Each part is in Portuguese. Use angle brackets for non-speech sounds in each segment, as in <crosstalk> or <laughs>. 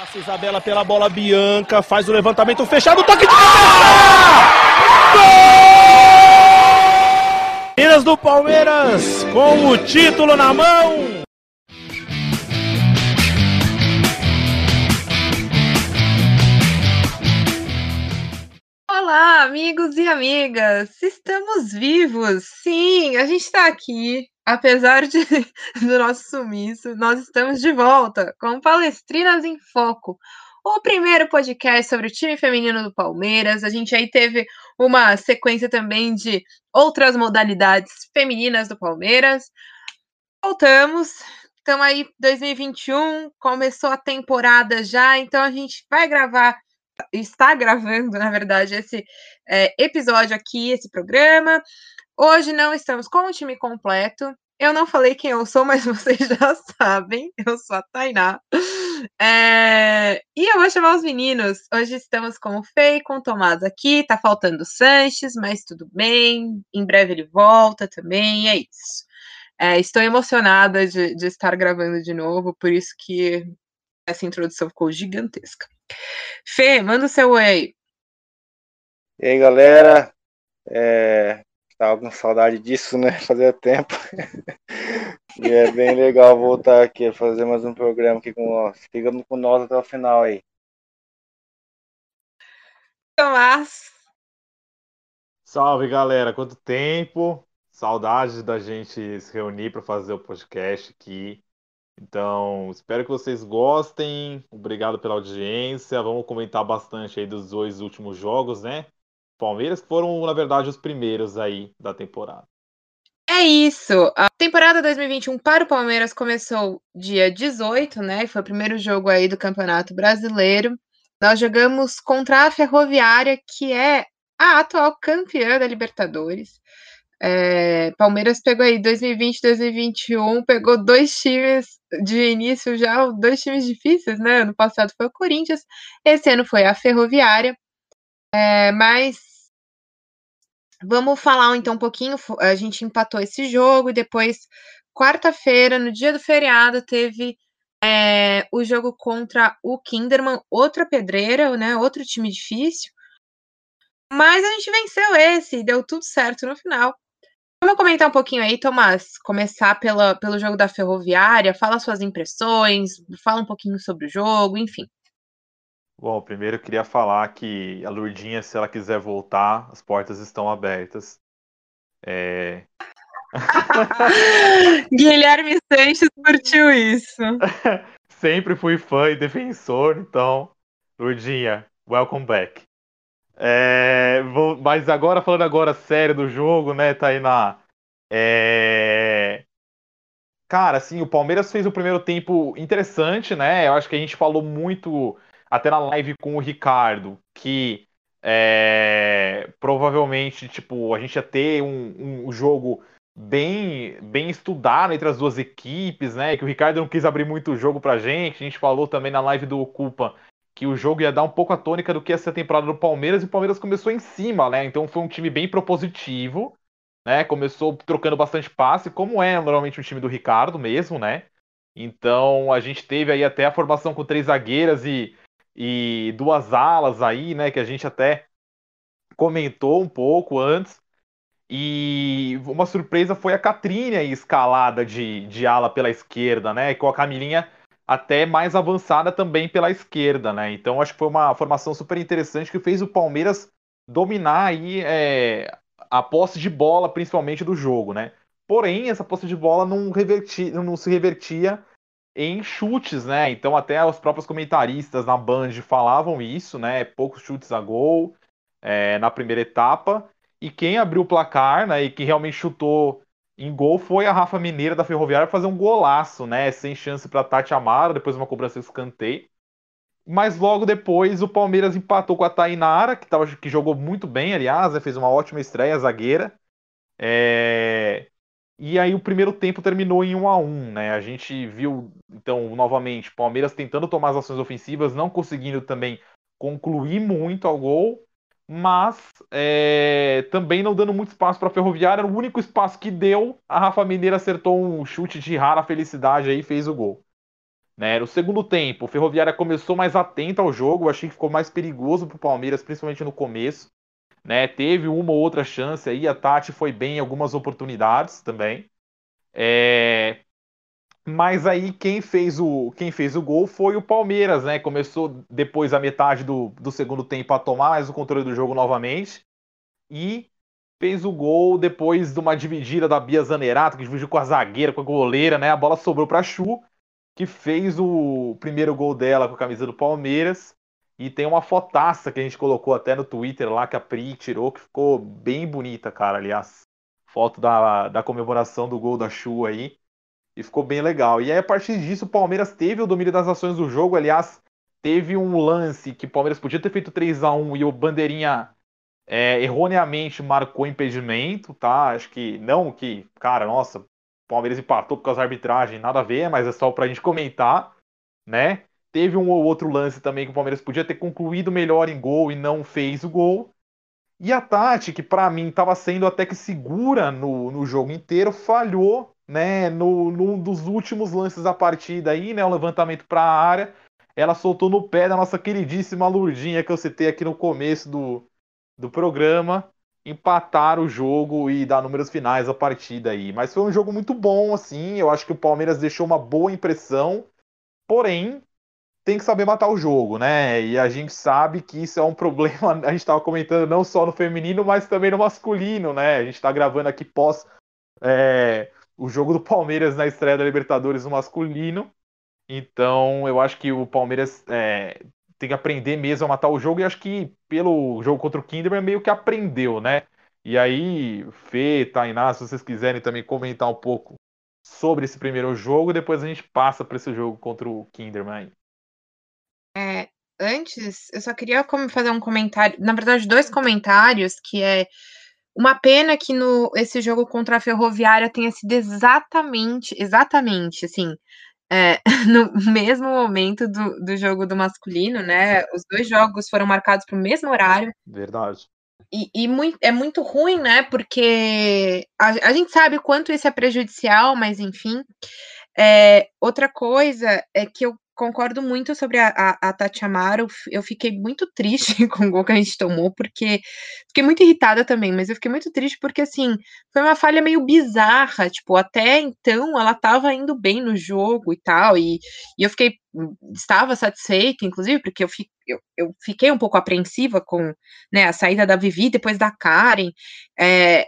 Passa Isabela pela bola Bianca, faz o levantamento fechado, toque de cabeça! Gol! Minas do Palmeiras com o título na mão. Olá, amigos e amigas! Estamos vivos! Sim, a gente está aqui. Apesar de, <laughs> do nosso sumiço, nós estamos de volta com Palestrinas em Foco, o primeiro podcast sobre o time feminino do Palmeiras. A gente aí teve uma sequência também de outras modalidades femininas do Palmeiras. Voltamos, estamos aí 2021, começou a temporada já, então a gente vai gravar está gravando, na verdade, esse é, episódio aqui, esse programa. Hoje não estamos com o time completo. Eu não falei quem eu sou, <laughs> mas vocês já sabem. Eu sou a Tainá. É... E eu vou chamar os meninos. Hoje estamos com o Fei com o Tomás aqui. Tá faltando o Sanches, mas tudo bem. Em breve ele volta também. é isso. É, estou emocionada de, de estar gravando de novo, por isso que essa introdução ficou gigantesca. Fê, manda o seu oi. E aí, galera. É, tava com saudade disso, né? <laughs> Fazia tempo. e é bem legal voltar aqui, fazer mais um programa aqui com nós. Fica com nós até o final aí. Tomás. Salve, galera. Quanto tempo. Saudade da gente se reunir para fazer o podcast aqui. Então, espero que vocês gostem. Obrigado pela audiência. Vamos comentar bastante aí dos dois últimos jogos, né? Palmeiras, que foram, na verdade, os primeiros aí da temporada. É isso. A temporada 2021 para o Palmeiras começou dia 18, né? Foi o primeiro jogo aí do Campeonato Brasileiro. Nós jogamos contra a Ferroviária, que é a atual campeã da Libertadores. É, Palmeiras pegou aí 2020, 2021, pegou dois times de início já, dois times difíceis, né? Ano passado foi o Corinthians, esse ano foi a Ferroviária. É, mas vamos falar então um pouquinho. A gente empatou esse jogo e depois, quarta-feira, no dia do feriado, teve é, o jogo contra o Kinderman, outra pedreira, né? Outro time difícil. Mas a gente venceu esse, deu tudo certo no final. Vamos comentar um pouquinho aí, Tomás. Começar pela, pelo jogo da Ferroviária, fala suas impressões, fala um pouquinho sobre o jogo, enfim. Bom, primeiro eu queria falar que a Lurdinha, se ela quiser voltar, as portas estão abertas. É... <laughs> Guilherme Sanches curtiu isso. <laughs> Sempre fui fã e defensor, então, Lurdinha, welcome back. É, vou, mas agora, falando agora sério do jogo, né, Tainá? É... Cara, assim, o Palmeiras fez o primeiro tempo interessante, né? Eu acho que a gente falou muito, até na live com o Ricardo, que é, provavelmente, tipo, a gente ia ter um, um jogo bem, bem estudado entre as duas equipes, né? Que o Ricardo não quis abrir muito o jogo pra gente. A gente falou também na live do Ocupa que o jogo ia dar um pouco a tônica do que ia ser a temporada do Palmeiras, e o Palmeiras começou em cima, né? Então foi um time bem propositivo, né? Começou trocando bastante passe, como é normalmente o time do Ricardo mesmo, né? Então a gente teve aí até a formação com três zagueiras e, e duas alas aí, né? Que a gente até comentou um pouco antes. E uma surpresa foi a Catrine escalada de, de ala pela esquerda, né? Com a Camilinha até mais avançada também pela esquerda, né? Então acho que foi uma formação super interessante que fez o Palmeiras dominar aí é, a posse de bola, principalmente do jogo, né? Porém, essa posse de bola não, reverti, não se revertia em chutes, né? Então até os próprios comentaristas na Band falavam isso, né? Poucos chutes a gol é, na primeira etapa. E quem abriu o placar, né? E que realmente chutou em gol foi a Rafa Mineira da Ferroviária fazer um golaço, né? Sem chance para Tati Amaro, depois uma cobrança escanteio. Mas logo depois o Palmeiras empatou com a Tainara, que, tava, que jogou muito bem, aliás, né? fez uma ótima estreia, zagueira. É... E aí o primeiro tempo terminou em 1 a 1 né? A gente viu, então, novamente, Palmeiras tentando tomar as ações ofensivas, não conseguindo também concluir muito ao gol mas é, também não dando muito espaço para a Ferroviária. O único espaço que deu, a Rafa Mineira acertou um chute de rara felicidade aí e fez o gol. Né? No segundo tempo, o Ferroviária começou mais atento ao jogo, achei que ficou mais perigoso para o Palmeiras, principalmente no começo. Né? Teve uma ou outra chance aí, a Tati foi bem em algumas oportunidades também. É... Mas aí quem fez o quem fez o gol foi o Palmeiras, né? Começou depois a metade do, do segundo tempo a tomar mais o controle do jogo novamente e fez o gol depois de uma dividida da Bia Zanerato, que dividiu com a zagueira, com a goleira, né? A bola sobrou para Chu, que fez o primeiro gol dela com a camisa do Palmeiras. E tem uma fotaça que a gente colocou até no Twitter lá, que a Pri tirou, que ficou bem bonita, cara, aliás. Foto da, da comemoração do gol da Chu aí. E ficou bem legal. E aí, a partir disso, o Palmeiras teve o domínio das ações do jogo. Aliás, teve um lance que o Palmeiras podia ter feito 3 a 1 e o Bandeirinha é, erroneamente marcou impedimento, tá? Acho que não que, cara, nossa, o Palmeiras empatou por causa da arbitragem, nada a ver, mas é só pra gente comentar, né? Teve um ou outro lance também que o Palmeiras podia ter concluído melhor em gol e não fez o gol. E a Tati, que para mim estava sendo até que segura no, no jogo inteiro, falhou né, no, num dos últimos lances da partida aí, né, o levantamento para a área. Ela soltou no pé da nossa queridíssima Lurdinha que eu citei aqui no começo do, do programa, empatar o jogo e dar números finais à partida aí. Mas foi um jogo muito bom, assim. Eu acho que o Palmeiras deixou uma boa impressão. Porém, tem que saber matar o jogo, né? E a gente sabe que isso é um problema. <laughs> A gente estava comentando não só no feminino, mas também no masculino, né? A gente está gravando aqui pós é, o jogo do Palmeiras na estreia da Libertadores no masculino. Então, eu acho que o Palmeiras é, tem que aprender mesmo a matar o jogo. E acho que pelo jogo contra o Kinderman meio que aprendeu, né? E aí, Fê, Tainá, se vocês quiserem também comentar um pouco sobre esse primeiro jogo, depois a gente passa para esse jogo contra o Kinderman. É, antes, eu só queria fazer um comentário, na verdade, dois comentários, que é uma pena que no esse jogo contra a Ferroviária tenha sido exatamente, exatamente, assim, é, <laughs> no mesmo momento do, do jogo do masculino, né? Os dois jogos foram marcados para o mesmo horário. Verdade. E, e muito, é muito ruim, né? Porque a, a, gente sabe o quanto isso é prejudicial, mas enfim. É, outra coisa é que eu concordo muito sobre a, a, a Tati Amaro. Eu fiquei muito triste <laughs> com o gol que a gente tomou, porque fiquei muito irritada também, mas eu fiquei muito triste porque, assim, foi uma falha meio bizarra. Tipo, até então ela estava indo bem no jogo e tal, e, e eu fiquei, estava satisfeita, inclusive, porque eu, fi, eu, eu fiquei um pouco apreensiva com né, a saída da Vivi depois da Karen, é,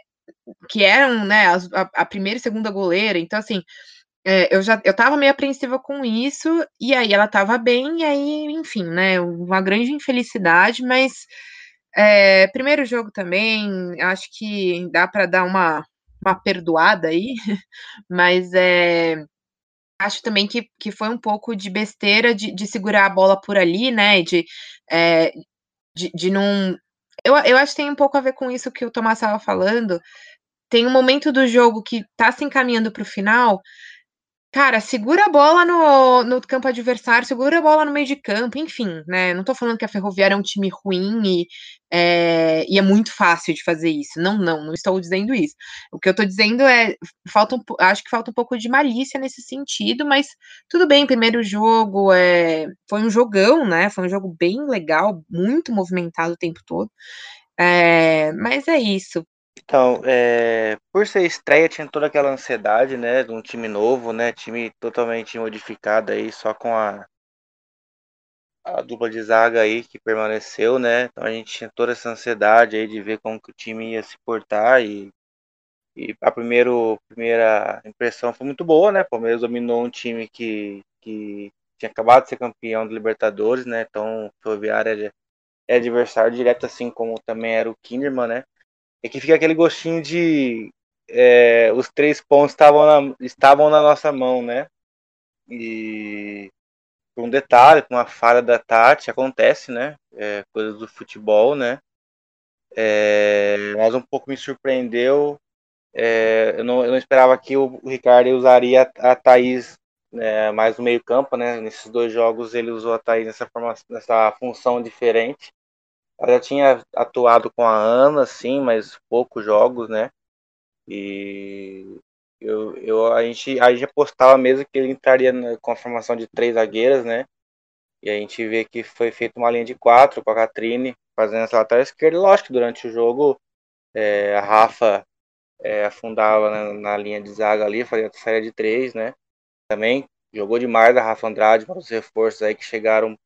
que eram né, a, a primeira e segunda goleira, então, assim é, eu já eu estava meio apreensiva com isso, e aí ela estava bem, e aí, enfim, né, uma grande infelicidade, mas é, primeiro jogo também, acho que dá para dar uma, uma perdoada aí, <laughs> mas é, acho também que, que foi um pouco de besteira de, de segurar a bola por ali, né, de, é, de, de não... Eu, eu acho que tem um pouco a ver com isso que o Tomás estava falando, tem um momento do jogo que está se encaminhando para o final, Cara, segura a bola no, no campo adversário, segura a bola no meio de campo, enfim, né? Não tô falando que a Ferroviária é um time ruim e é, e é muito fácil de fazer isso. Não, não, não estou dizendo isso. O que eu tô dizendo é, falta um, acho que falta um pouco de malícia nesse sentido, mas tudo bem, primeiro jogo é, foi um jogão, né? Foi um jogo bem legal, muito movimentado o tempo todo. É, mas é isso. Então, é, por ser estreia, tinha toda aquela ansiedade, né, de um time novo, né, time totalmente modificado aí, só com a, a dupla de zaga aí que permaneceu, né, então a gente tinha toda essa ansiedade aí de ver como que o time ia se portar e, e a primeiro, primeira impressão foi muito boa, né, o Palmeiras dominou um time que, que tinha acabado de ser campeão do Libertadores, né, então o Ferroviária é adversário direto, assim como também era o Kinderman, né, é que fica aquele gostinho de é, os três pontos estavam na, estavam na nossa mão, né? E por um detalhe, com uma falha da Tati, acontece, né? É, coisas do futebol, né? É, mas um pouco me surpreendeu. É, eu, não, eu não esperava que o, Ricardo usaria a, a Thaís né, mais no meio campo, né? Nesses dois jogos ele usou a Thaís nessa, forma, nessa função diferente. Ela já tinha atuado com a Ana, sim, mas poucos jogos, né? E, Eu, eu, a, gente, a gente apostava mesmo que ele entraria na, com a formação de três zagueiras, né? E a gente vê que foi feita uma linha de quatro com a Catrine fazendo essa lateral esquerda. Lógico que durante o jogo é, a Rafa é, afundava na, na, linha de zaga ali, fazia a saída de três, né? Também jogou demais a Rafa Andrade para os reforços aí que chegaram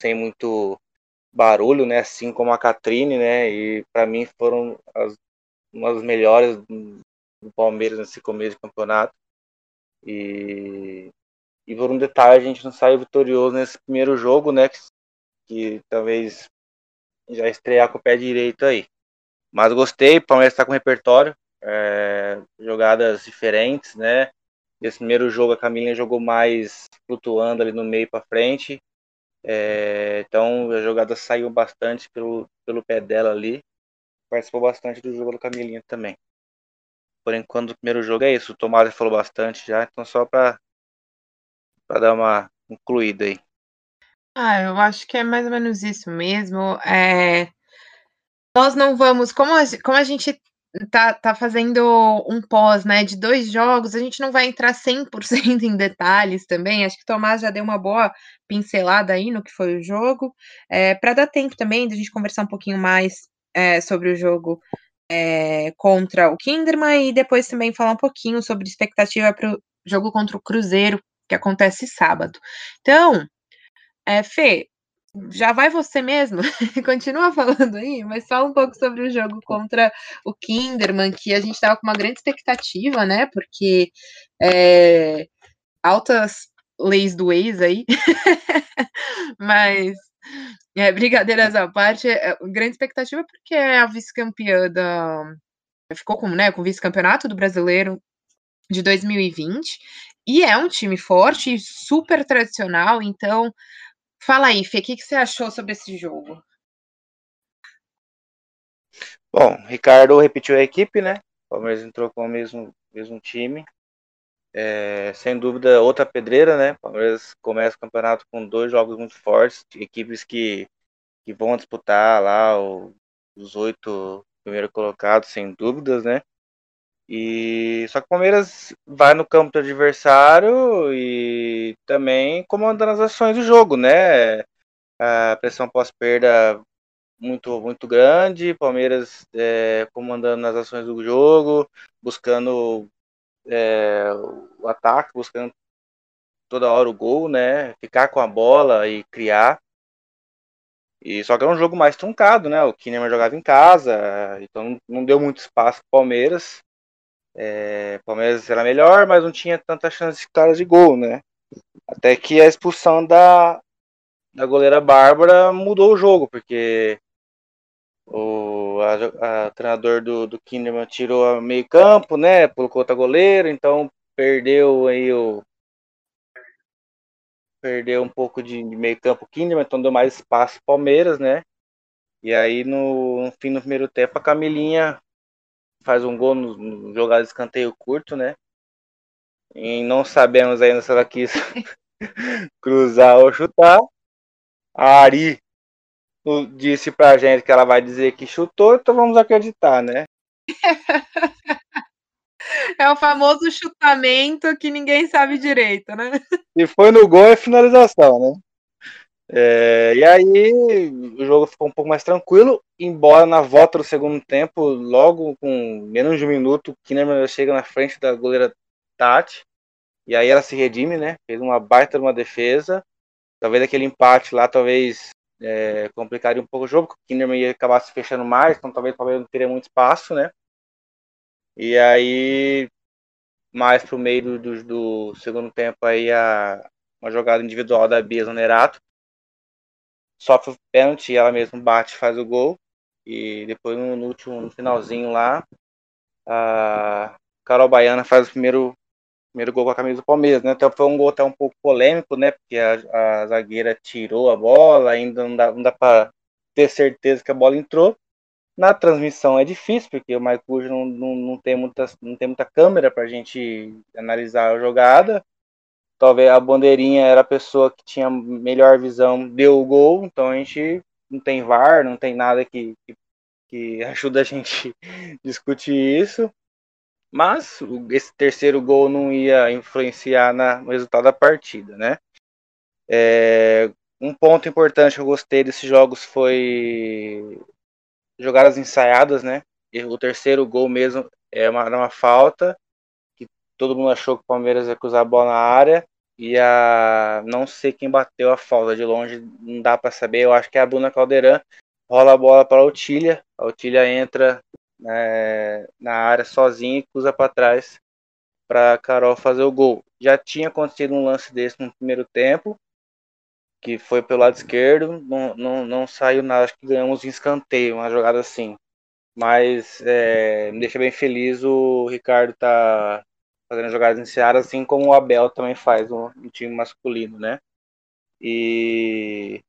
sem muito barulho, né? Assim como a Catrine, né? E para mim foram as, melhores do Palmeiras nesse começo de campeonato. E, e por um detalhe, a gente não saiu vitorioso nesse primeiro jogo, né? Que, que talvez já estrear com o pé direito aí. Mas gostei, o Palmeiras está com repertório, é, jogadas diferentes, né? Esse primeiro jogo a Camilinha jogou mais flutuando ali no meio para frente. É, então a jogada saiu bastante pelo, pelo pé dela ali. Participou bastante do jogo da Camilinha também. Por enquanto, o primeiro jogo é isso. O Tomás falou bastante já, então só para dar uma concluída aí. Ah, eu acho que é mais ou menos isso mesmo. É, nós não vamos, como a, como a gente tá, tá fazendo um pós, né, de dois jogos, a gente não vai entrar 100% <laughs> em detalhes também. Acho que o Tomás já deu uma boa pincelada aí no que foi o jogo, é, para dar tempo também de a gente conversar um pouquinho mais é, sobre o jogo é, contra o Kinderman e depois também falar um pouquinho sobre expectativa para o jogo contra o Cruzeiro, que acontece sábado. Então, é, Fê, já vai você mesmo, <laughs> continua falando aí, mas fala um pouco sobre o jogo contra o Kinderman, que a gente estava com uma grande expectativa, né? Porque é, altas leis do ex aí, <laughs> mas é, à parte, é, grande expectativa porque é a vice-campeã da. Ficou com, né, com vice-campeonato do brasileiro de 2020 e é um time forte, super tradicional, então fala aí, Fê, o que, que você achou sobre esse jogo? Bom, Ricardo repetiu a equipe, né? O Palmeiras entrou com o mesmo, mesmo time. É, sem dúvida, outra pedreira, né? O Palmeiras começa o campeonato com dois jogos muito fortes, equipes que, que vão disputar lá o, os oito primeiros colocados, sem dúvidas, né? E só que o Palmeiras vai no campo do adversário e também comandando as ações do jogo, né? A pressão pós-perda muito muito grande, Palmeiras é, comandando as ações do jogo, buscando é, o ataque, buscando toda hora o gol, né? Ficar com a bola e criar. E só que era um jogo mais truncado, né? O Kinneman jogava em casa, então não deu muito espaço para Palmeiras. É, Palmeiras era melhor, mas não tinha tanta chance clara de gol, né? Até que a expulsão da, da goleira Bárbara mudou o jogo, porque o a, a, treinador do, do Kinderman tirou a meio campo, né? Colocou outra goleira, então perdeu aí o perdeu um pouco de, de meio campo Kinderman, então deu mais espaço Palmeiras, né? E aí no, no, fim do primeiro tempo a Camilinha faz um gol no, no jogado de escanteio curto, né? E não sabemos ainda se ela quis <laughs> cruzar ou chutar. A Ari disse pra gente que ela vai dizer que chutou, então vamos acreditar, né? É o famoso chutamento que ninguém sabe direito, né? Se foi no gol é finalização, né? É, e aí o jogo ficou um pouco mais tranquilo, embora na volta do segundo tempo, logo com menos de um minuto, o Kinnerman chega na frente da goleira Tati, e aí ela se redime, né? Fez uma baita uma defesa. Talvez aquele empate lá, talvez é, complicaria um pouco o jogo, porque o Kinderman ia acabar se fechando mais, então talvez, talvez não teria muito espaço, né? E aí, mais pro meio do, do, do segundo tempo, aí a, uma jogada individual da Bia Zonerato, sofre o pênalti, ela mesma bate faz o gol, e depois no, último, no finalzinho lá, a Carol Baiana faz o primeiro primeiro gol com a camisa do Palmeiras, né? Então foi um gol até um pouco polêmico, né? Porque a, a zagueira tirou a bola, ainda não dá, não dá para ter certeza que a bola entrou. Na transmissão é difícil, porque o Maicujo não, não, não, tem não tem muita câmera para a gente analisar a jogada. Talvez a bandeirinha era a pessoa que tinha melhor visão, deu o gol, então a gente não tem VAR, não tem nada que, que, que <laughs> ajuda a gente <laughs> discutir isso. Mas esse terceiro gol não ia influenciar na, no resultado da partida, né? É, um ponto importante que eu gostei desses jogos foi jogadas ensaiadas, né? O terceiro gol mesmo é uma, uma falta que todo mundo achou que o Palmeiras ia cruzar a bola na área e a não sei quem bateu a falta de longe, não dá para saber. Eu acho que é a Bruna Caldeirão rola a bola para a Otília, a Otília entra né, na área sozinha e cruza para trás para Carol fazer o gol. Já tinha acontecido um lance desse no primeiro tempo, que foi pelo lado esquerdo, não, não, não saiu nada, acho que ganhamos em escanteio, uma jogada assim. Mas é, me deixa bem feliz o Ricardo tá fazendo jogadas iniciadas, assim como o Abel também faz no, no time masculino, né? E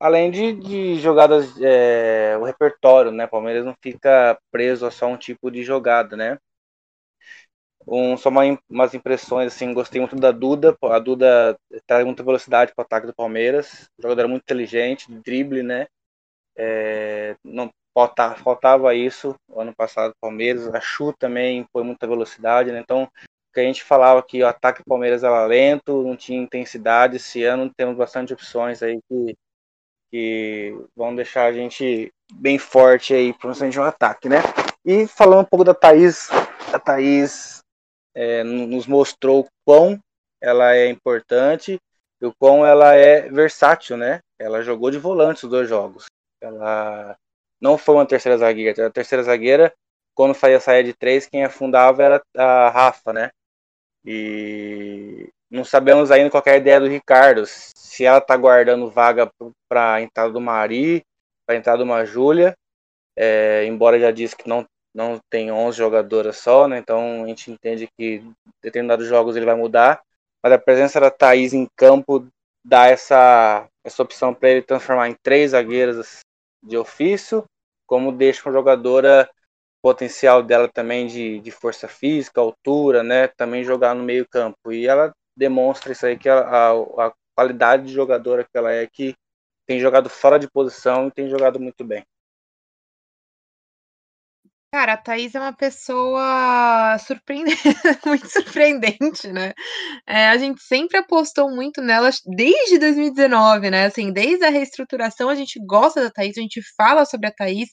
além de, de jogadas, é, o repertório, né? Palmeiras não fica preso a só um tipo de jogada, né? Um, só uma, umas impressões, assim, gostei muito da Duda. A Duda traz muita velocidade para o ataque do Palmeiras. Jogadora muito inteligente, drible, né? É, faltava, faltava isso ano passado do Palmeiras. A Chu também foi muita velocidade, né? Então, que a gente falava que o ataque do Palmeiras era lento, não tinha intensidade. Esse ano temos bastante opções aí que, que vão deixar a gente bem forte aí, principalmente no ataque, né? E falando um pouco da Thaís, a Thaís é, nos mostrou quão ela é importante e o quão ela é versátil, né? Ela jogou de volante os dois jogos. Ela não foi uma terceira zagueira. A terceira zagueira, quando fazia sair de três, quem afundava era a Rafa, né? E não sabemos ainda qual é ideia do Ricardo. Se ela tá guardando vaga para entrada do Mari, para entrada uma Júlia, é, embora já disse que não não tem 11 jogadoras só, né? Então a gente entende que determinados jogos ele vai mudar, mas a presença da Thaís em campo dá essa, essa opção para ele transformar em três zagueiras de ofício, como deixa uma jogadora potencial dela também de, de força física, altura, né? Também jogar no meio campo. E ela demonstra isso aí, que a, a, a qualidade de jogadora que ela é, que tem jogado fora de posição e tem jogado muito bem. Cara, a Thaís é uma pessoa surpreendente, <laughs> muito surpreendente, né? É, a gente sempre apostou muito nela desde 2019, né? Assim, desde a reestruturação a gente gosta da Thaís, a gente fala sobre a Thaís,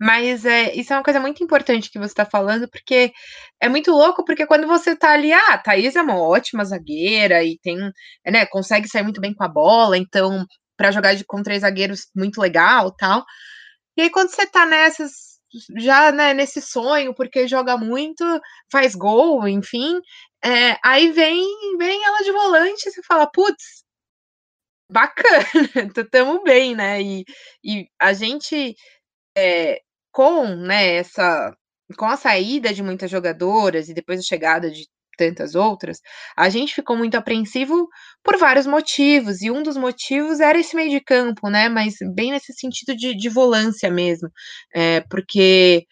mas é, isso é uma coisa muito importante que você está falando, porque é muito louco, porque quando você tá ali, ah, a Thaís é uma ótima zagueira e tem, né, consegue sair muito bem com a bola, então, para jogar de, com três zagueiros, muito legal tal. E aí, quando você tá nessas já né, nesse sonho, porque joga muito, faz gol, enfim. É, aí vem, vem ela de volante e você fala, putz, bacana, <laughs> tamo bem, né? E, e a gente é, com né, essa com a saída de muitas jogadoras e depois a chegada de tantas outras, a gente ficou muito apreensivo por vários motivos, e um dos motivos era esse meio de campo, né? Mas bem nesse sentido de, de volância mesmo, é, porque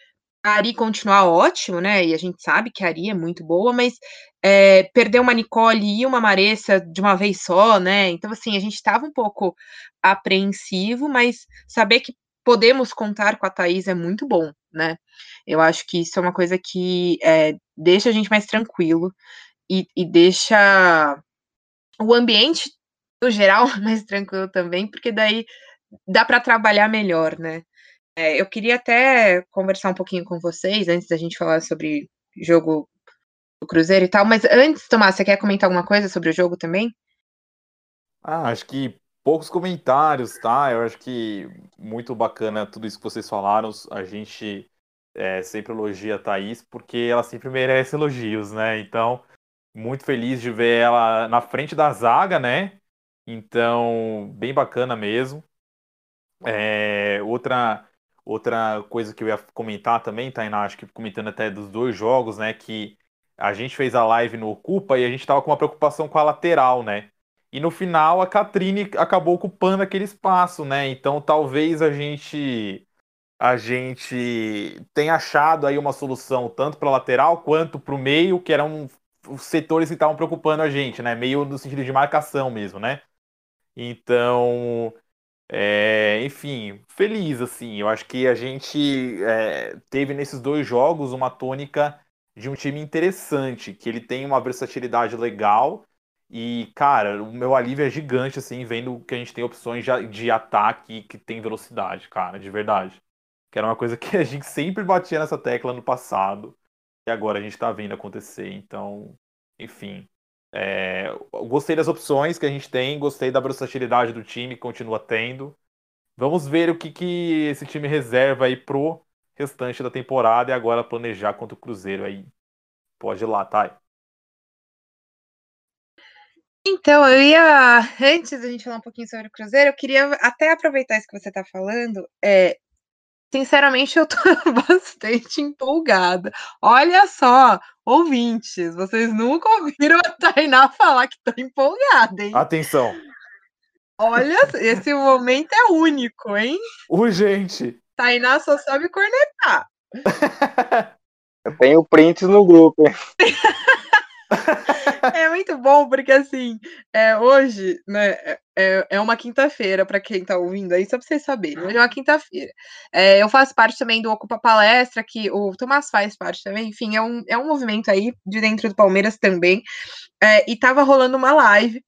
a Ari continua ótimo, né? E a gente sabe que a Ari é muito boa, mas é, perder uma Nicole e uma Maressa de uma vez só, né? Então, assim, a gente estava um pouco apreensivo, mas saber que podemos contar com a Thaís é muito bom, né? Eu acho que isso é uma coisa que é, deixa a gente mais tranquilo e, e deixa o ambiente, no geral, <laughs> mais tranquilo também, porque daí dá para trabalhar melhor, né? É, eu queria até conversar um pouquinho com vocês antes da gente falar sobre jogo do Cruzeiro e tal, mas antes, Tomás, você quer comentar alguma coisa sobre o jogo também? Ah, acho que poucos comentários, tá? Eu acho que muito bacana tudo isso que vocês falaram. A gente é, sempre elogia a Thaís porque ela sempre merece elogios, né? Então, muito feliz de ver ela na frente da zaga, né? Então, bem bacana mesmo. É, outra, outra coisa que eu ia comentar também, Tainá, acho que comentando até dos dois jogos, né? Que a gente fez a live no Ocupa e a gente tava com uma preocupação com a lateral, né? E no final a Catrine acabou ocupando aquele espaço, né? Então talvez a gente a gente tenha achado aí uma solução tanto para lateral quanto para o meio, que eram os setores que estavam preocupando a gente, né? Meio no sentido de marcação mesmo, né? Então, é, enfim, feliz assim. Eu acho que a gente é, teve nesses dois jogos uma tônica de um time interessante, que ele tem uma versatilidade legal. E, cara, o meu alívio é gigante, assim, vendo que a gente tem opções de ataque que tem velocidade, cara, de verdade. Que era uma coisa <laughs> que a gente sempre batia nessa tecla no passado. E agora a gente tá vendo acontecer. Então, enfim. É, gostei das opções que a gente tem, gostei da versatilidade do time que continua tendo. Vamos ver o que, que esse time reserva aí pro restante da temporada e agora planejar contra o Cruzeiro aí. Pode ir lá, Thay. Então, eu ia, antes da gente falar um pouquinho sobre o Cruzeiro, eu queria até aproveitar isso que você está falando. É, sinceramente, eu tô <laughs> bastante empolgada. Olha só, ouvintes, vocês nunca ouviram a Tainá falar que tô empolgada, hein? Atenção. Olha, esse momento é único, hein? Urgente. Tainá só sabe cornetar. <laughs> Eu tenho prints no grupo. <laughs> é muito bom, porque assim, é, hoje, né, é, é uma quinta-feira, para quem tá ouvindo aí, só pra vocês saberem, hoje é uma quinta-feira. É, eu faço parte também do Ocupa Palestra, que o Tomás faz parte também, enfim, é um, é um movimento aí de dentro do Palmeiras também, é, e tava rolando uma live,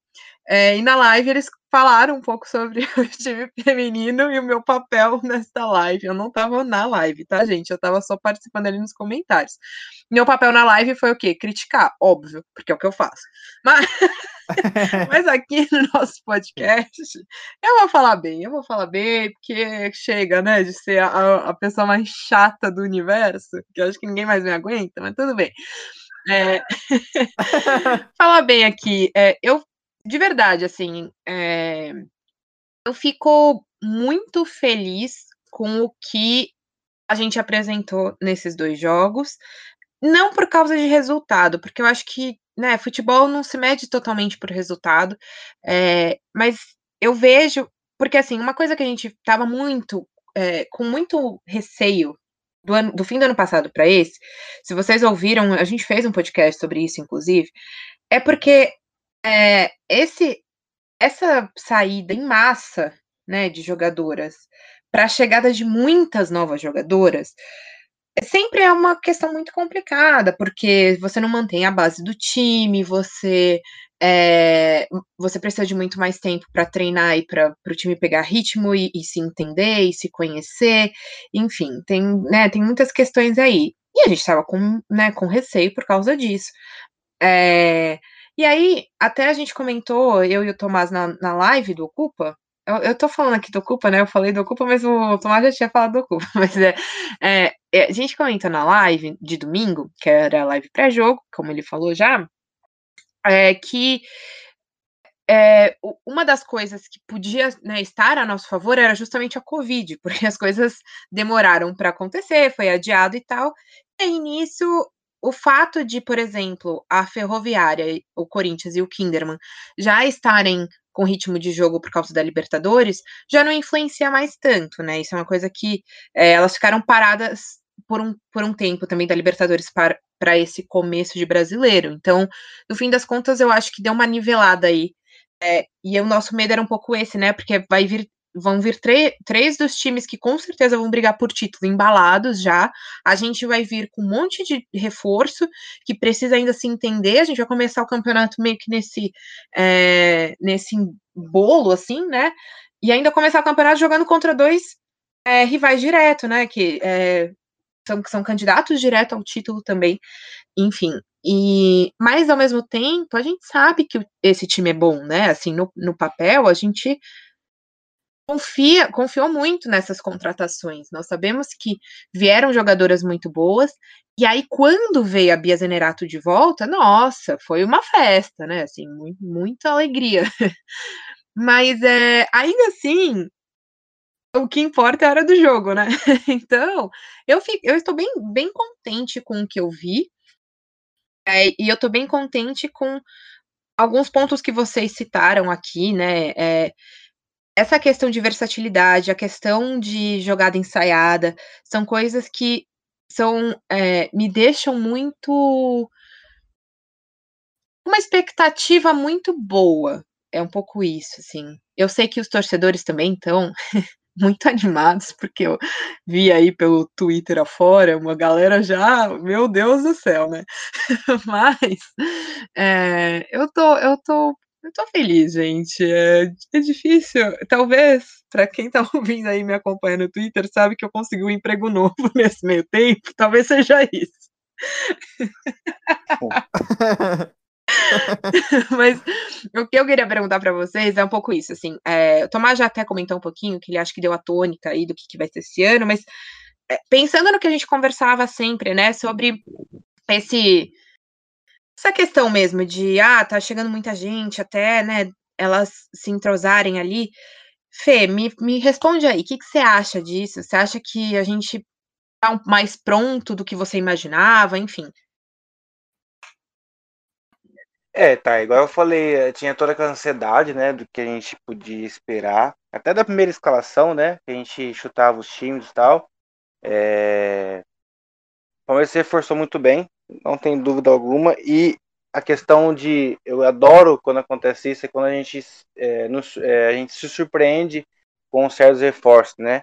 é, e na live eles falaram um pouco sobre <laughs> o time feminino e o meu papel nessa live. Eu não estava na live, tá, gente? Eu estava só participando ali nos comentários. Meu papel na live foi o quê? Criticar, óbvio, porque é o que eu faço. Mas, <laughs> mas aqui no nosso podcast, eu vou falar bem, eu vou falar bem, porque chega, né, de ser a, a pessoa mais chata do universo, que eu acho que ninguém mais me aguenta, mas tudo bem. É... <laughs> falar bem aqui, é, eu de verdade, assim, é, eu fico muito feliz com o que a gente apresentou nesses dois jogos. Não por causa de resultado, porque eu acho que né, futebol não se mede totalmente por resultado, é, mas eu vejo, porque assim, uma coisa que a gente estava muito, é, com muito receio do, ano, do fim do ano passado para esse, se vocês ouviram, a gente fez um podcast sobre isso, inclusive, é porque é, esse essa saída em massa, né, de jogadoras para a chegada de muitas novas jogadoras, sempre é uma questão muito complicada, porque você não mantém a base do time, você é, você precisa de muito mais tempo para treinar e para o time pegar ritmo e, e, se entender e se conhecer, enfim, tem, né, tem muitas questões aí. E a gente estava com, né, com receio por causa disso. É, e aí, até a gente comentou, eu e o Tomás, na, na live do Ocupa, eu, eu tô falando aqui do Ocupa, né? Eu falei do Ocupa, mas o Tomás já tinha falado do Ocupa. <laughs> Mas é, é, é a gente comentou na live de domingo, que era a live pré-jogo, como ele falou já, é que é, uma das coisas que podia né, estar a nosso favor era justamente a Covid, <laughs> porque as coisas demoraram para acontecer, foi adiado e tal. E aí, nisso, o fato de, por exemplo, a Ferroviária, o Corinthians e o Kinderman já estarem com ritmo de jogo por causa da Libertadores, já não influencia mais tanto, né? Isso é uma coisa que é, elas ficaram paradas por um, por um tempo também da Libertadores para, para esse começo de brasileiro. Então, no fim das contas, eu acho que deu uma nivelada aí. É, e o nosso medo era um pouco esse, né? Porque vai vir vão vir três dos times que com certeza vão brigar por título embalados já. A gente vai vir com um monte de reforço que precisa ainda se entender. A gente vai começar o campeonato meio que nesse, é, nesse bolo, assim, né? E ainda começar o campeonato jogando contra dois é, rivais direto, né? Que é, são, são candidatos direto ao título também. Enfim. E, mas ao mesmo tempo, a gente sabe que esse time é bom, né? Assim, no, no papel, a gente confia, confiou muito nessas contratações. Nós sabemos que vieram jogadoras muito boas, e aí quando veio a Bia Zenerato de volta, nossa, foi uma festa, né? Assim, muito, muita alegria. <laughs> Mas é, ainda assim, o que importa é a hora do jogo, né? <laughs> Então, eu, fico, eu estou bem, bem contente com o que eu vi. É, e eu estou bem contente com alguns pontos que vocês citaram aqui, né? É, essa questão de versatilidade, a questão de jogada ensaiada, são coisas que são é, me deixam muito uma expectativa muito boa. É um pouco isso, assim. Eu sei que os torcedores também estão <laughs> muito animados, porque eu vi aí pelo Twitter afora, uma galera já, meu Deus do céu, né? <laughs> Mas é, eu tô, eu tô, eu tô feliz, gente. É, é difícil, talvez para quem tá <laughs> ouvindo aí me acompanha no Twitter, sabe que eu consegui um emprego novo <laughs> nesse meio tempo, talvez seja isso. <laughs> Mas o que eu queria perguntar para vocês é um pouco isso, assim, é, o Tomás já até comentou um pouquinho que ele acha que deu a tônica aí do que, que vai ser esse ano, mas é, pensando no que a gente conversava sempre, né, sobre esse essa questão mesmo de ah, tá chegando muita gente até, né, elas se entrosarem ali. Fê, me, me responde aí, o que, que você acha disso? Você acha que a gente tá mais pronto do que você imaginava? Enfim, É, tá, igual eu falei, eh, tinha toda aquela ansiedade, né, do que a gente podia esperar, até da primeira escalação, né, que a gente chutava os times e tal. É... O Palmeiras se reforçou muito bem, não tem dúvida alguma, e a questão de, eu adoro quando acontece isso, é quando a gente, é, nos, é, a gente se surpreende com certos reforços, né,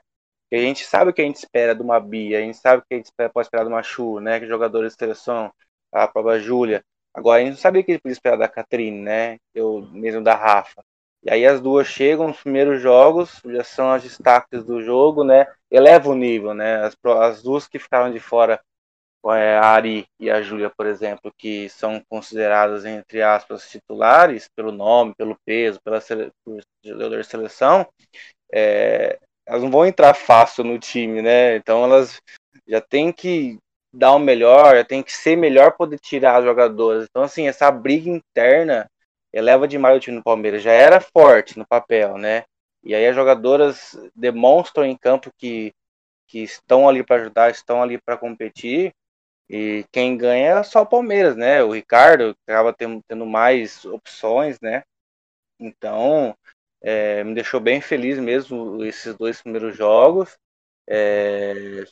a gente sabe o que a gente espera de uma Bia, a gente sabe o que a gente pode esperar de uma Chu, né, que jogadores de seleção, a própria Júlia, Agora, a gente não sabia que ele podia esperar da Catrine, né? Eu mesmo da Rafa. E aí as duas chegam nos primeiros jogos, já são as destaques do jogo, né? Eleva o nível, né? As, as duas que ficaram de fora, a Ari e a Júlia, por exemplo, que são consideradas, entre aspas, titulares, pelo nome, pelo peso, pela por jogador de seleção, é, elas não vão entrar fácil no time, né? Então elas já têm que dar o melhor, tem que ser melhor poder tirar os jogadores. Então, assim, essa briga interna eleva demais o time do Palmeiras. Já era forte no papel, né? E aí as jogadoras demonstram em campo que, que estão ali para ajudar, estão ali para competir. E quem ganha é só o Palmeiras, né? O Ricardo acaba tendo, tendo mais opções, né? Então, é, me deixou bem feliz mesmo esses dois primeiros jogos. É,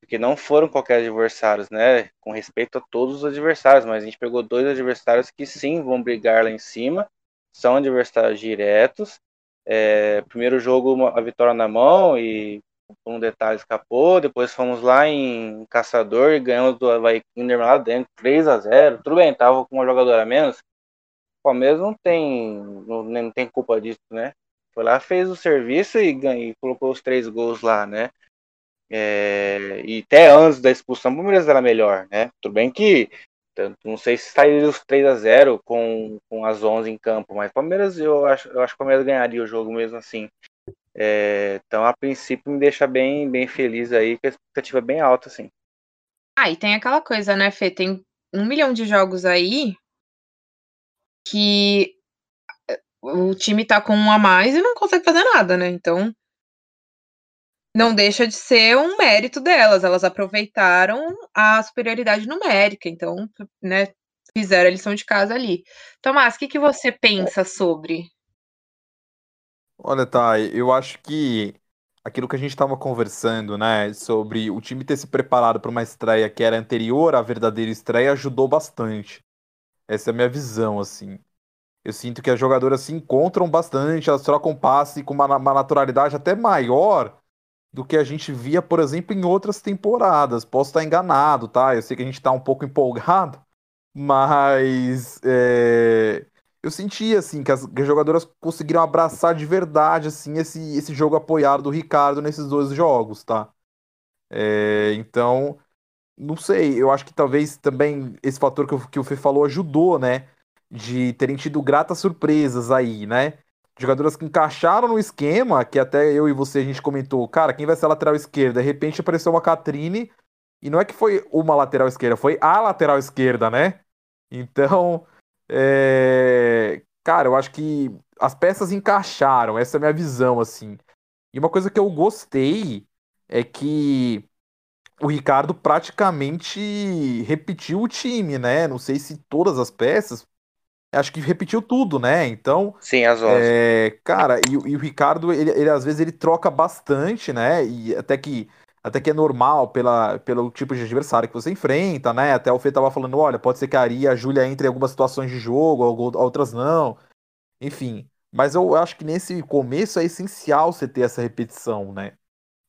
porque não foram qualquer adversários, né? Com respeito a todos os adversários, mas a gente pegou dois adversários que sim vão brigar lá em cima, são adversários diretos. É, primeiro jogo, a vitória na mão e um detalhe escapou. Depois fomos lá em Caçador e ganhamos do Havaí Kinder lá dentro, 3 a 0 Tudo bem, tava com uma jogadora a menos. O Palmeiras não tem, não, não tem culpa disso, né? Foi lá, fez o serviço e, ganhou, e colocou os três gols lá, né? É, e até antes da expulsão, o Palmeiras era melhor, né? Tudo bem que tanto, não sei se sairia os 3 a 0 com, com as 11 em campo, mas Palmeiras eu acho, eu acho que o Palmeiras ganharia o jogo mesmo assim. É, então, a princípio, me deixa bem, bem feliz aí, que a expectativa é bem alta, assim. Ah, e tem aquela coisa, né, Fê? Tem um milhão de jogos aí que eh, o time tá com um a mais e não consegue fazer nada, né? Então, não deixa de ser um mérito delas. Elas aproveitaram a superioridade numérica, então, né, fizeram a lição de casa ali. Tomás, o que, que você pensa sobre? Olha, tá, eu acho que aquilo que a gente estava conversando, né, sobre o time ter se preparado para uma estreia que era anterior à verdadeira estreia, ajudou bastante. Essa é a minha visão, assim. Eu sinto que as jogadoras se encontram bastante, elas trocam passe com uma, uma naturalidade até maior do que a gente via, por exemplo, em outras temporadas. Posso estar enganado, tá? Eu sei que a gente está um pouco <laughs> empolgado, mas é, eu senti assim que as, que as, jogadoras conseguiram abraçar de verdade assim esse, esse jogo apoiado do Ricardo nesses dois jogos, tá? É, então, não sei, eu acho que talvez também esse fator que, que o Fê falou ajudou, né? De terem tido gratas surpresas aí, né? jogadoras que encaixaram no esquema, que até eu e você a gente comentou, cara, quem vai ser a lateral esquerda? De repente apareceu uma Catrine, e não é que foi uma lateral esquerda, foi a lateral esquerda, né? Então, é... cara, eu acho que as peças encaixaram, essa é a minha visão, assim. E uma coisa que eu gostei é que o Ricardo praticamente repetiu o time, né? Não sei se todas as peças, acho que repetiu tudo, né? Então. Sim, as 11. É, cara, e, e, o Ricardo, ele, ele às vezes ele troca bastante, né? E até que até que é normal pela, pelo tipo de adversário que você enfrenta, né? Até o Fê tava falando, olha, pode ser que a Ari e a Júlia entrem em algumas situações de jogo, outras não. Enfim. Mas eu acho que nesse começo é essencial você ter essa repetição, né?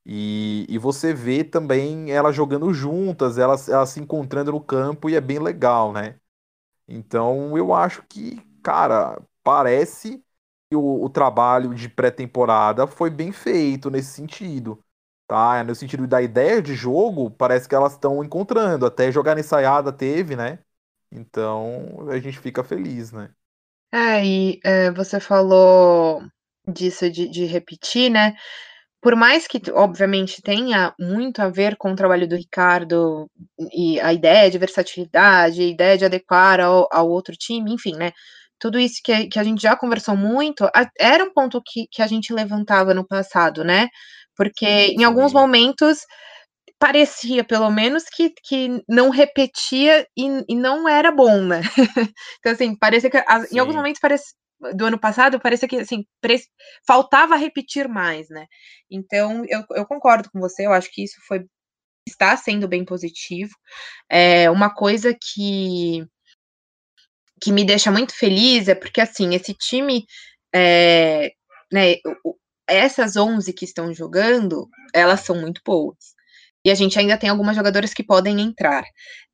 E, e você vê também elas jogando juntas, elas, elas se encontrando no campo e é bem legal, né? Então eu acho que, cara, parece que o, o trabalho de pré-temporada foi bem feito nesse sentido. Tá? No sentido da ideia de jogo, parece que elas estão encontrando. Até jogar ensaiada teve, né? Então a gente fica feliz, né? É, e é, você falou disso de, de repetir, né? Por mais que, obviamente, tenha muito a ver com o trabalho do Ricardo e a ideia de versatilidade, a ideia de adequar ao, ao outro time, enfim, né? Tudo isso que, que a gente já conversou muito, a, era um ponto que, que a gente levantava no passado, né? Porque em alguns momentos parecia, pelo menos, que, que não repetia e, e não era bom, né? <laughs> então, assim, parecia que em alguns momentos parece, do ano passado parecia que assim faltava repetir mais, né? Então eu, eu concordo com você, eu acho que isso foi está sendo bem positivo. É uma coisa que que me deixa muito feliz é porque assim esse time é, né, essas 11 que estão jogando, elas são muito boas. E a gente ainda tem algumas jogadoras que podem entrar.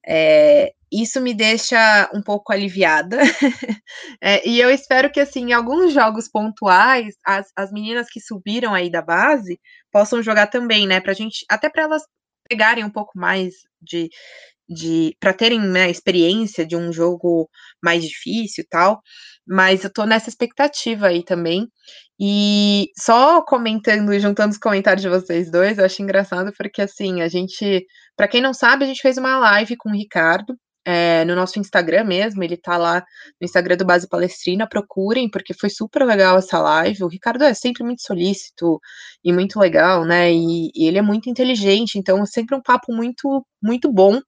É, isso me deixa um pouco aliviada. <laughs> é, e eu espero que, assim, em alguns jogos pontuais, as, as meninas que subiram aí da base possam jogar também, né? Pra gente, até para elas pegarem um pouco mais de, de para terem né, experiência de um jogo mais difícil e tal, mas eu tô nessa expectativa aí também. E só comentando e juntando os comentários de vocês dois, eu acho engraçado porque assim, a gente, para quem não sabe, a gente fez uma live com o Ricardo é, no nosso Instagram mesmo, ele tá lá no Instagram do Base Palestrina, procurem, porque foi super legal essa live. O Ricardo é sempre muito solícito e muito legal, né? E, e ele é muito inteligente, então é sempre um papo muito, muito bom.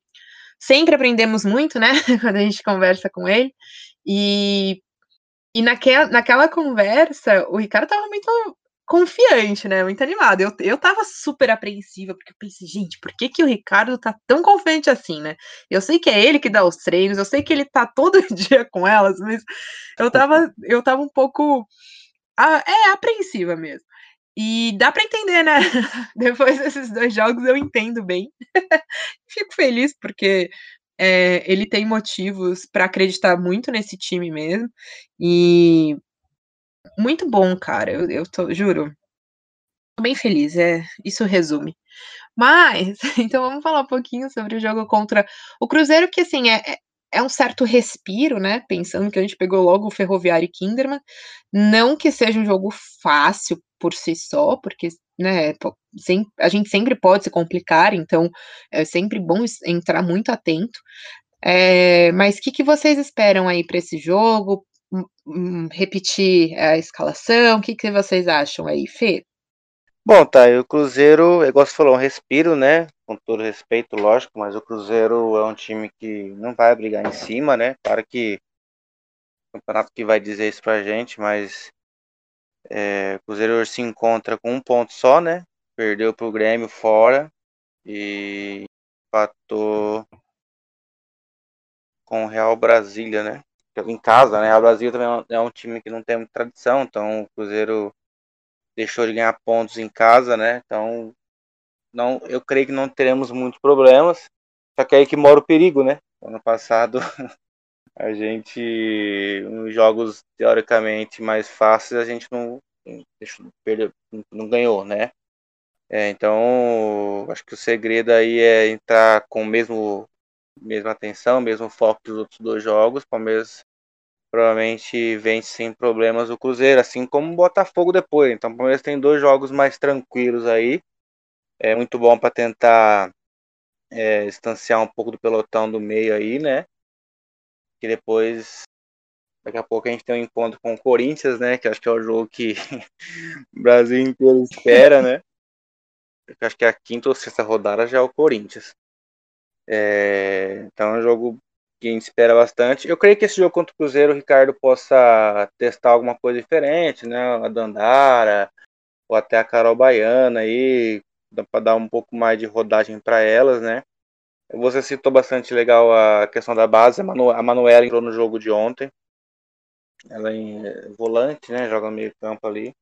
Sempre aprendemos muito, né? <laughs> Quando a gente conversa com ele. E, e naquela, naquela conversa, o Ricardo tava muito confiante, né? Muito animado. Eu, eu tava super apreensiva, porque eu pensei, gente, por que, que o Ricardo tá tão confiante assim, né? Eu sei que é ele que dá os treinos, eu sei que ele tá <laughs> todo dia com elas, mas eu tava, eu tava um pouco. é, apreensiva mesmo. E dá para entender, né? <laughs> Depois desses dois jogos eu entendo bem. <laughs> Fico feliz porque é, ele tem motivos para acreditar muito nesse time mesmo. E muito bom, cara. Eu, eu tô, juro. Tô bem feliz, é, isso resume. Mas, <laughs> então vamos falar um pouquinho sobre o jogo contra o Cruzeiro, que assim, é, é é um certo respiro, né? Pensando que a gente pegou logo o Ferroviário e Kinderman. Não que seja um jogo fácil por si só, porque né, a gente sempre pode se complicar, então é sempre bom entrar muito atento. É, mas o que, que vocês esperam aí para esse jogo? Um, repetir a escalação? O que, que vocês acham aí, Fê? Bom, tá, o Cruzeiro, igual você falou, um respiro, né? Com todo respeito, lógico, mas o Cruzeiro é um time que não vai brigar em cima, né? Claro que o campeonato que vai dizer isso pra gente, mas é, o Cruzeiro se encontra com um ponto só, né? Perdeu pro Grêmio fora e empatou com o Real Brasília, né? Em casa, né? O Real Brasília também é um time que não tem muita tradição, então o Cruzeiro deixou de ganhar pontos em casa, né? Então, não, eu creio que não teremos muitos problemas. Só que é aí que mora o perigo, né? Ano passado <laughs> a gente, nos jogos teoricamente mais fáceis, a gente não, perdeu, não ganhou, né? É, então, acho que o segredo aí é entrar com o mesmo mesma atenção, mesmo foco dos outros dois jogos. Palmeiras provavelmente vence sem problemas o Cruzeiro, assim como o Botafogo depois. Então o Palmeiras tem dois jogos mais tranquilos aí. É muito bom para tentar é, distanciar um pouco do pelotão do meio aí, né? Que depois, daqui a pouco a gente tem um encontro com o Corinthians, né? Que acho que é o jogo que <laughs> o Brasil inteiro espera, né? Acho que a quinta ou sexta rodada já é o Corinthians. É, então é um jogo que a gente espera bastante. Eu creio que esse jogo contra o Cruzeiro, o Ricardo possa testar alguma coisa diferente, né? A Dandara, ou até a Carol Baiana aí, para dar um pouco mais de rodagem para elas, né? Você citou bastante legal a questão da base, a, Manu a Manuela entrou no jogo de ontem. Ela é em volante, né? Joga no meio campo ali.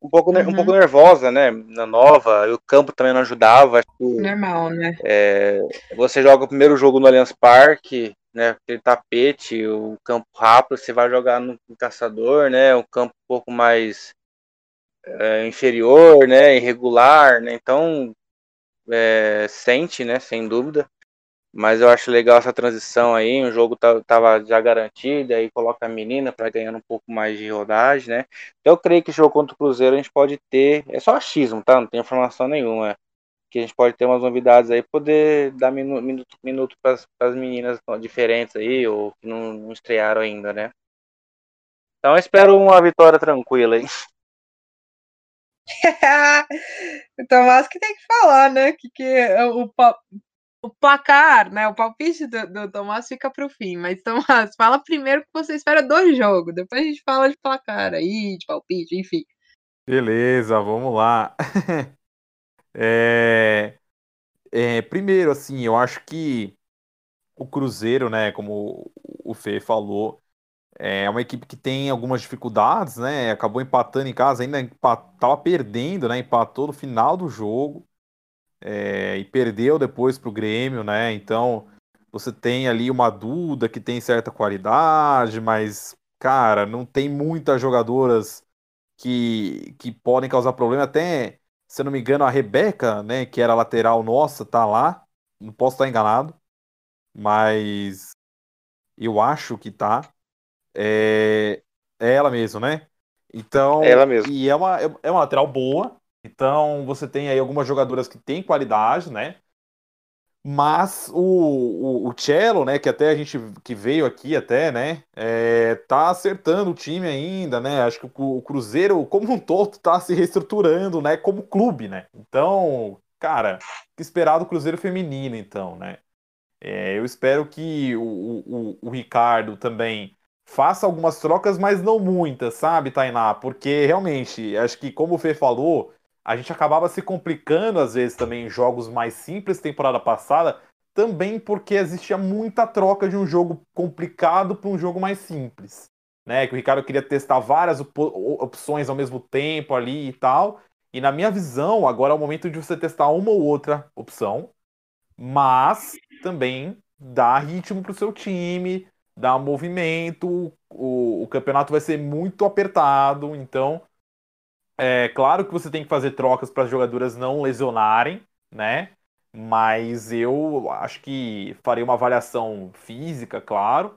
Um pouco, Uhum. um pouco nervosa, né? Na nova, o campo também não ajudava. Que, Normal, né? é, você joga o primeiro jogo no Allianz Parque, né? Aquele tapete, o campo rápido, você vai jogar no, no Caçador, né? Um campo um pouco mais é, inferior, né? Irregular, né? Então é, sente, né? Sem dúvida. Mas eu acho legal essa transição aí. O jogo tá, tava já garantido, aí coloca a menina para ganhar um pouco mais de rodagem, né? Então eu creio que o jogo contra o Cruzeiro a gente pode ter. É só achismo, tá? Não tem informação nenhuma. Que a gente pode ter umas novidades aí, poder dar minu, minuto, minuto para as meninas diferentes aí, ou que não, não estrearam ainda, né? Então eu espero uma vitória tranquila aí. <laughs> o Tomás que tem que falar, né? Que, que o, o placar, né? O palpite do, do Tomás fica para o fim. Mas, Tomás, <laughs> fala primeiro que você espera do jogo. Depois a gente fala de placar aí, de palpite, enfim. Beleza, vamos lá. <laughs> é, é, primeiro, assim, eu acho que o Cruzeiro, né? Como o Fê falou, é uma equipe que tem algumas dificuldades, né? Acabou empatando em casa, ainda estava perdendo, né? Empatou no final do jogo é, e perdeu depois para o Grêmio, né? Então você tem ali uma Duda que tem certa qualidade, mas, cara, não tem muitas jogadoras que, que podem causar problema. Até, se eu não me engano, a Rebeca, né, que era lateral nossa, tá lá. Não posso estar enganado, mas eu acho que tá. É, é ela mesmo, né? Então, é ela mesmo. E é uma, é uma lateral boa. Então, você tem aí algumas jogadoras que têm qualidade, né? Mas o, o, o Cello, né, que até a gente que veio aqui até, né, é, tá acertando o time ainda, né? Acho que o, o Cruzeiro, como um todo, tá se reestruturando, né, como clube, né? Então, cara, que esperar do Cruzeiro feminino, então, né? É, eu espero que o, o, o Ricardo também faça algumas trocas, mas não muitas, sabe, Tainá? Porque realmente, acho que como o Fê falou, a gente acabava se complicando às vezes também em jogos mais simples temporada passada, também porque existia muita troca de um jogo complicado para um jogo mais simples, né? Que o Ricardo queria testar várias op opções ao mesmo tempo ali e tal. E na minha visão, agora é o momento de você testar uma ou outra opção, mas também dar ritmo para o seu time, dar movimento. O, o campeonato vai ser muito apertado, então é claro que você tem que fazer trocas para as jogadoras não lesionarem, né? Mas eu acho que farei uma avaliação física, claro.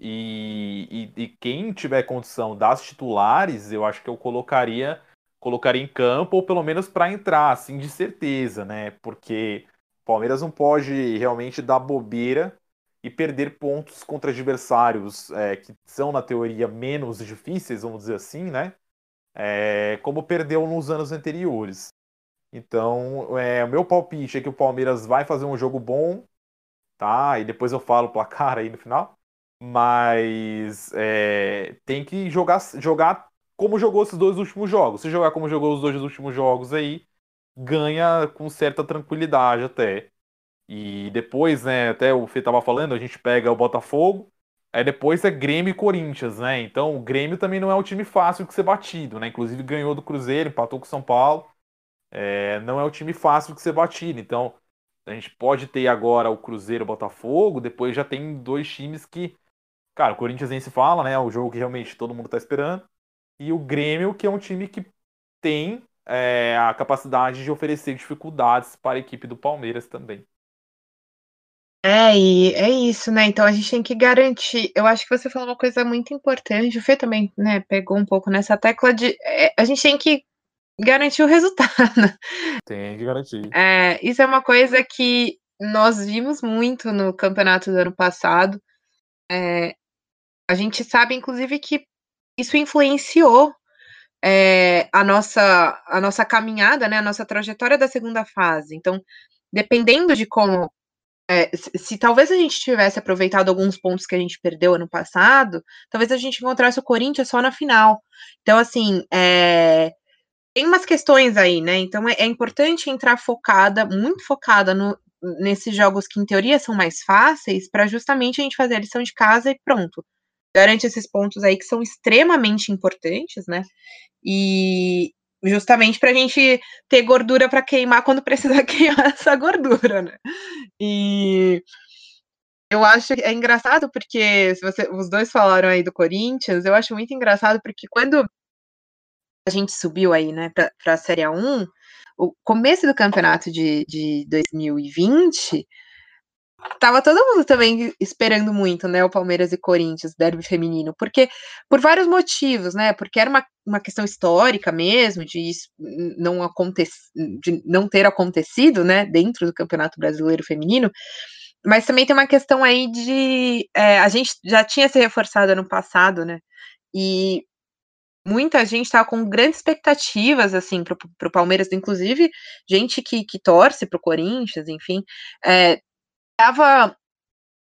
E, e, e, quem tiver condição das titulares, eu acho que eu colocaria colocaria em campo, ou pelo menos para entrar, assim, de certeza, né? Porque o Palmeiras não pode realmente dar bobeira e perder pontos contra adversários é, que são, na teoria, menos difíceis, vamos dizer assim, né? é, como perdeu nos anos anteriores. Então, é, o meu palpite é que o Palmeiras vai fazer um jogo bom, tá? E depois eu falo o placar aí no final. Mas é, tem que jogar, jogar como jogou esses dois últimos jogos. Se jogar como jogou os dois últimos jogos aí, ganha com certa tranquilidade até. E depois, né, até o Fê tava falando, a gente pega o Botafogo, Aí depois é Grêmio e Corinthians, né? Então o Grêmio também não é um time fácil de ser batido, né? Inclusive ganhou do Cruzeiro, empatou com o São Paulo. É, não é um time fácil de ser batido. Então a gente pode ter agora o Cruzeiro e o Botafogo, depois já tem dois times que. Cara, o Corinthians nem se fala, né? É o jogo que realmente todo mundo tá esperando. E o Grêmio, que é um time que tem é, a capacidade de oferecer dificuldades para a equipe do Palmeiras também. É, e é isso, né? Então a gente tem que garantir. Eu acho que você falou uma coisa muito importante. O Fê também, né, pegou um pouco nessa tecla de. É, a gente tem que garantir o resultado. Tem que garantir. É, isso é uma coisa que nós vimos muito no campeonato do ano passado. É, a gente sabe, inclusive, que isso influenciou é, a, nossa, a nossa caminhada, né, a nossa trajetória da segunda fase. Então, dependendo de como é, se, talvez a gente tivesse aproveitado alguns pontos que a gente perdeu ano passado, talvez a gente encontrasse o Corinthians só na final. Então, assim, é, tem umas questões aí, né? Então é, é importante entrar focada, muito focada no, nesses jogos que em teoria são mais fáceis, para justamente a gente fazer a lição de casa e pronto. garante esses pontos aí que são extremamente importantes, né? E justamente para a gente ter gordura para queimar quando precisar <laughs> queimar essa gordura, né? E eu acho é engraçado porque se você, os dois falaram aí do Corinthians, eu acho muito engraçado porque quando a gente subiu aí, né, para a Série A1, o começo do campeonato de, de 2020 tava todo mundo também esperando muito, né, o Palmeiras e Corinthians, derby feminino, porque por vários motivos, né, porque era uma, uma questão histórica mesmo, de não acontecer, de não ter acontecido, né, dentro do Campeonato Brasileiro Feminino, mas também tem uma questão aí de, é, a gente já tinha se reforçado ano passado, né, e muita gente estava com grandes expectativas, assim, para o Palmeiras, inclusive gente que, que torce para o Corinthians, enfim, é, estava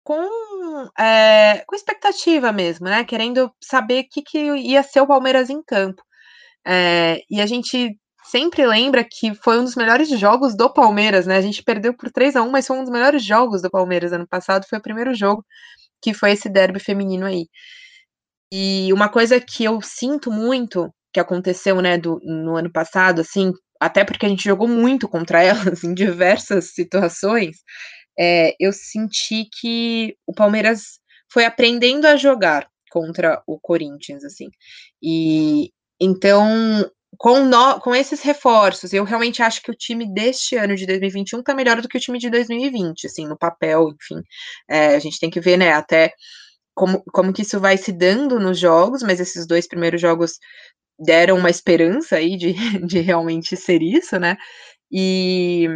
com, é, com expectativa mesmo, né? Querendo saber o que, que ia ser o Palmeiras em campo. É, e a gente sempre lembra que foi um dos melhores jogos do Palmeiras, né? A gente perdeu por 3 a 1 mas foi um dos melhores jogos do Palmeiras ano passado. Foi o primeiro jogo que foi esse derby feminino aí. E uma coisa que eu sinto muito que aconteceu, né, do, no ano passado, assim, até porque a gente jogou muito contra <laughs> elas em diversas situações, é, eu senti que o Palmeiras foi aprendendo a jogar contra o Corinthians, assim. E então, com, no, com esses reforços, eu realmente acho que o time deste ano de 2021 tá melhor do que o time de 2020, assim, no papel, enfim. É, a gente tem que ver, né, até como, como que isso vai se dando nos jogos, mas esses dois primeiros jogos deram uma esperança aí de, <laughs> de realmente ser isso, né? E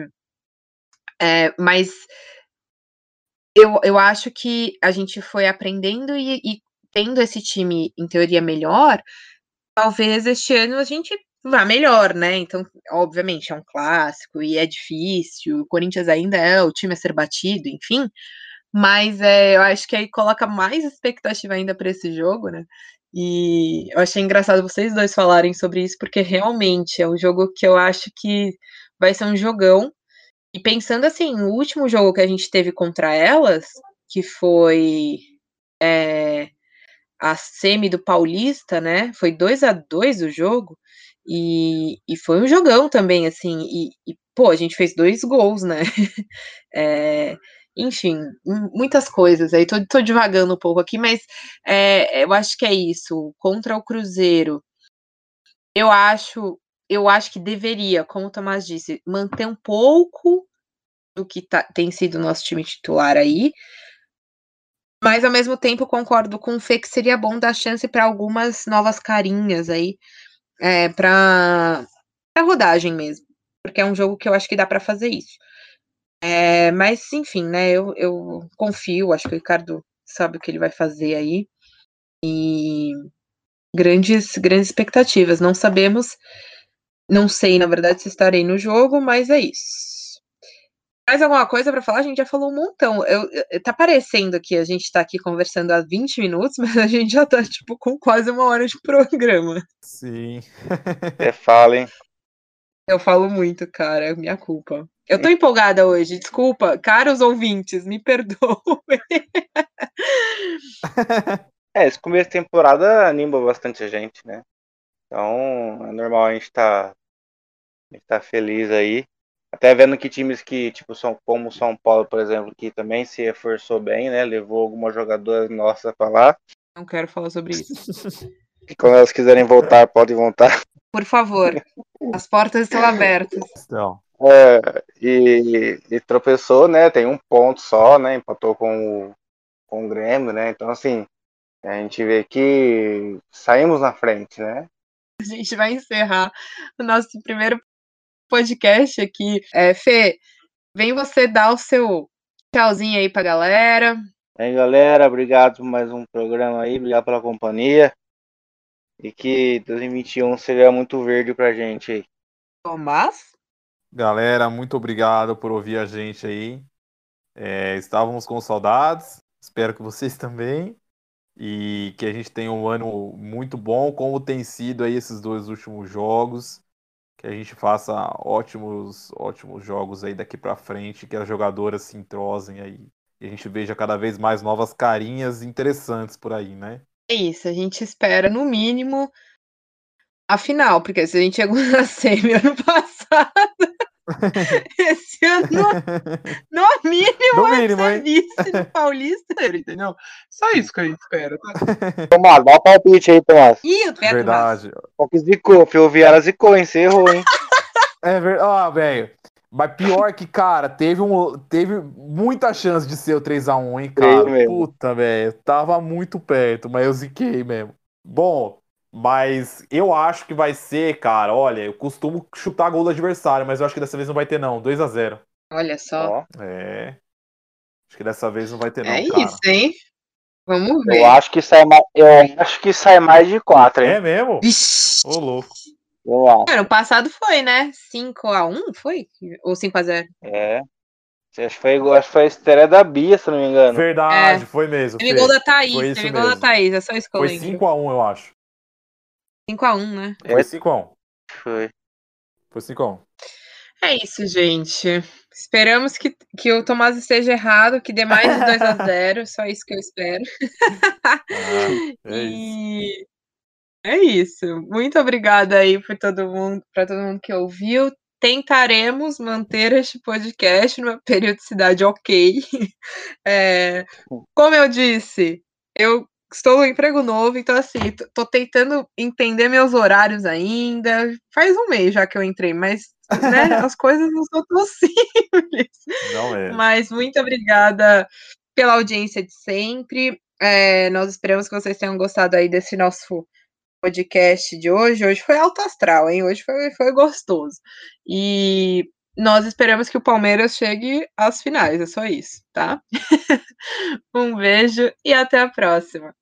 é, mas eu, eu acho que a gente foi aprendendo e, e tendo esse time, em teoria, melhor, talvez este ano a gente vá melhor, né? Então, obviamente, é um clássico e é difícil. O Corinthians ainda é o time a ser batido, enfim. Mas é, eu acho que aí coloca mais expectativa ainda para esse jogo, né? E eu achei engraçado vocês dois falarem sobre isso, porque realmente é um jogo que eu acho que vai ser um jogão. E pensando assim, o último jogo que a gente teve contra elas, que foi é, a semi do Paulista, né? Foi 2 a 2 o jogo. E, e foi um jogão também, assim. E, e pô, a gente fez dois gols, né? <laughs> é, enfim, muitas coisas. Aí tô, tô divagando um pouco aqui, mas é, eu acho que é isso. Contra o Cruzeiro, eu acho eu acho que deveria, como o Tomás disse, manter um pouco do que tá, tem sido o nosso time titular aí. Mas ao mesmo tempo concordo com o Fê que seria bom dar chance para algumas novas carinhas aí, é, para rodagem mesmo. Porque é um jogo que eu acho que dá para fazer isso. É, mas, enfim, né? Eu, eu confio, acho que o Ricardo sabe o que ele vai fazer aí. E grandes, grandes expectativas. Não sabemos não sei, na verdade, se estarei no jogo, mas é isso. Mais alguma coisa para falar? A gente já falou um montão. Eu, eu, tá parecendo que a gente tá aqui conversando há 20 minutos, <laughs> mas a gente já tá, tipo, com quase uma hora de <laughs> programa. Sim. Você fala, hein? Eu falo muito, cara, é minha culpa. Eu tô empolgada hoje, desculpa. Caros ouvintes, me perdoem. <laughs> é, esse começo de temporada anima bastante a gente, né? Então, é normal a gente tá, a gente tá feliz aí. Até vendo que times que, tipo, são como São Paulo, por exemplo, que também se reforçou bem, né? Levou algumas jogadoras nossas pra lá. Não quero falar sobre isso. E quando elas quiserem voltar, podem voltar. Por favor, as portas estão abertas. Então. É, e, e, tropeçou, né? Tem um ponto só, né? Empatou com o, com o Grêmio, né? Então, assim, a gente vê que saímos na frente, né? A gente vai encerrar o nosso primeiro podcast aqui. É, Fê, vem você dar o seu tchauzinho aí pra galera. Aí, galera, obrigado por mais um programa aí, obrigado pela companhia. E que 2021 seja muito verde pra gente aí. Tomás? Galera, muito obrigado por ouvir a gente aí. É, estávamos com saudades, espero que vocês também e que a gente tenha um ano muito bom, como tem sido aí esses dois últimos jogos, que a gente faça ótimos, ótimos jogos aí daqui para frente, que as jogadoras se entrosem aí e a gente veja cada vez mais novas carinhas interessantes por aí, né? É isso, a gente espera no mínimo a final, porque se a gente <laughs> chegou na semi ano passado, <laughs> esse ano, no mínimo, No é mínimo, vice no Paulista. <laughs> entendeu? Só isso que a gente espera. Tá? Tomás, dá o palpite aí, Tomás. Ih, o teto Verdade. Qual que zicou? Ferroviária zicou, encerrou, hein? É verdade. Ah, velho. Mas pior que, cara, teve, um, teve muita chance de ser o 3x1, hein, cara. Puta, velho. Tava muito perto, mas eu ziquei mesmo. Bom, mas eu acho que vai ser, cara. Olha, eu costumo chutar gol do adversário, mas eu acho que dessa vez não vai ter, não. 2x0. Olha só. Ó, É. Acho que dessa vez não vai ter, não, é cara. isso, hein? Vamos ver. eu acho que sai mais, eu acho que sai mais de quatro, hein? É mesmo? Vixe. Ô, louco. Eu acho. Cara, o passado foi, né? 5x1, foi? Ou 5x0? É. Acho que foi, acho que foi a estreia da Bia, se não me engano. Verdade, foi mesmo. Teve gol da Thaís, Foi isso teve gol da. Thaís, é só eu Foi lembro. 5x1, eu acho. 5x1, né? Foi 5x1. Foi. Foi 5x1. É isso, gente. Esperamos que, que o Tomás esteja errado, que dê mais de 2x0, <laughs> só isso que eu espero. Ah, <laughs> é isso. E é isso. Muito obrigada aí por todo mundo, para todo mundo que ouviu. Tentaremos manter este podcast numa periodicidade ok. <laughs> É, como eu disse, eu estou no emprego novo, então assim, tô, tentando entender meus horários ainda. Faz um mês já que eu entrei, mas né, <laughs> as coisas não são tão <laughs> simples. Não é. Mas muito obrigada pela audiência de sempre. É, nós esperamos que vocês tenham gostado aí desse nosso podcast de hoje. Hoje foi alto astral, hein? Hoje foi, foi gostoso. E nós esperamos que o Palmeiras chegue às finais, é só isso, tá? <laughs> um beijo e até a próxima.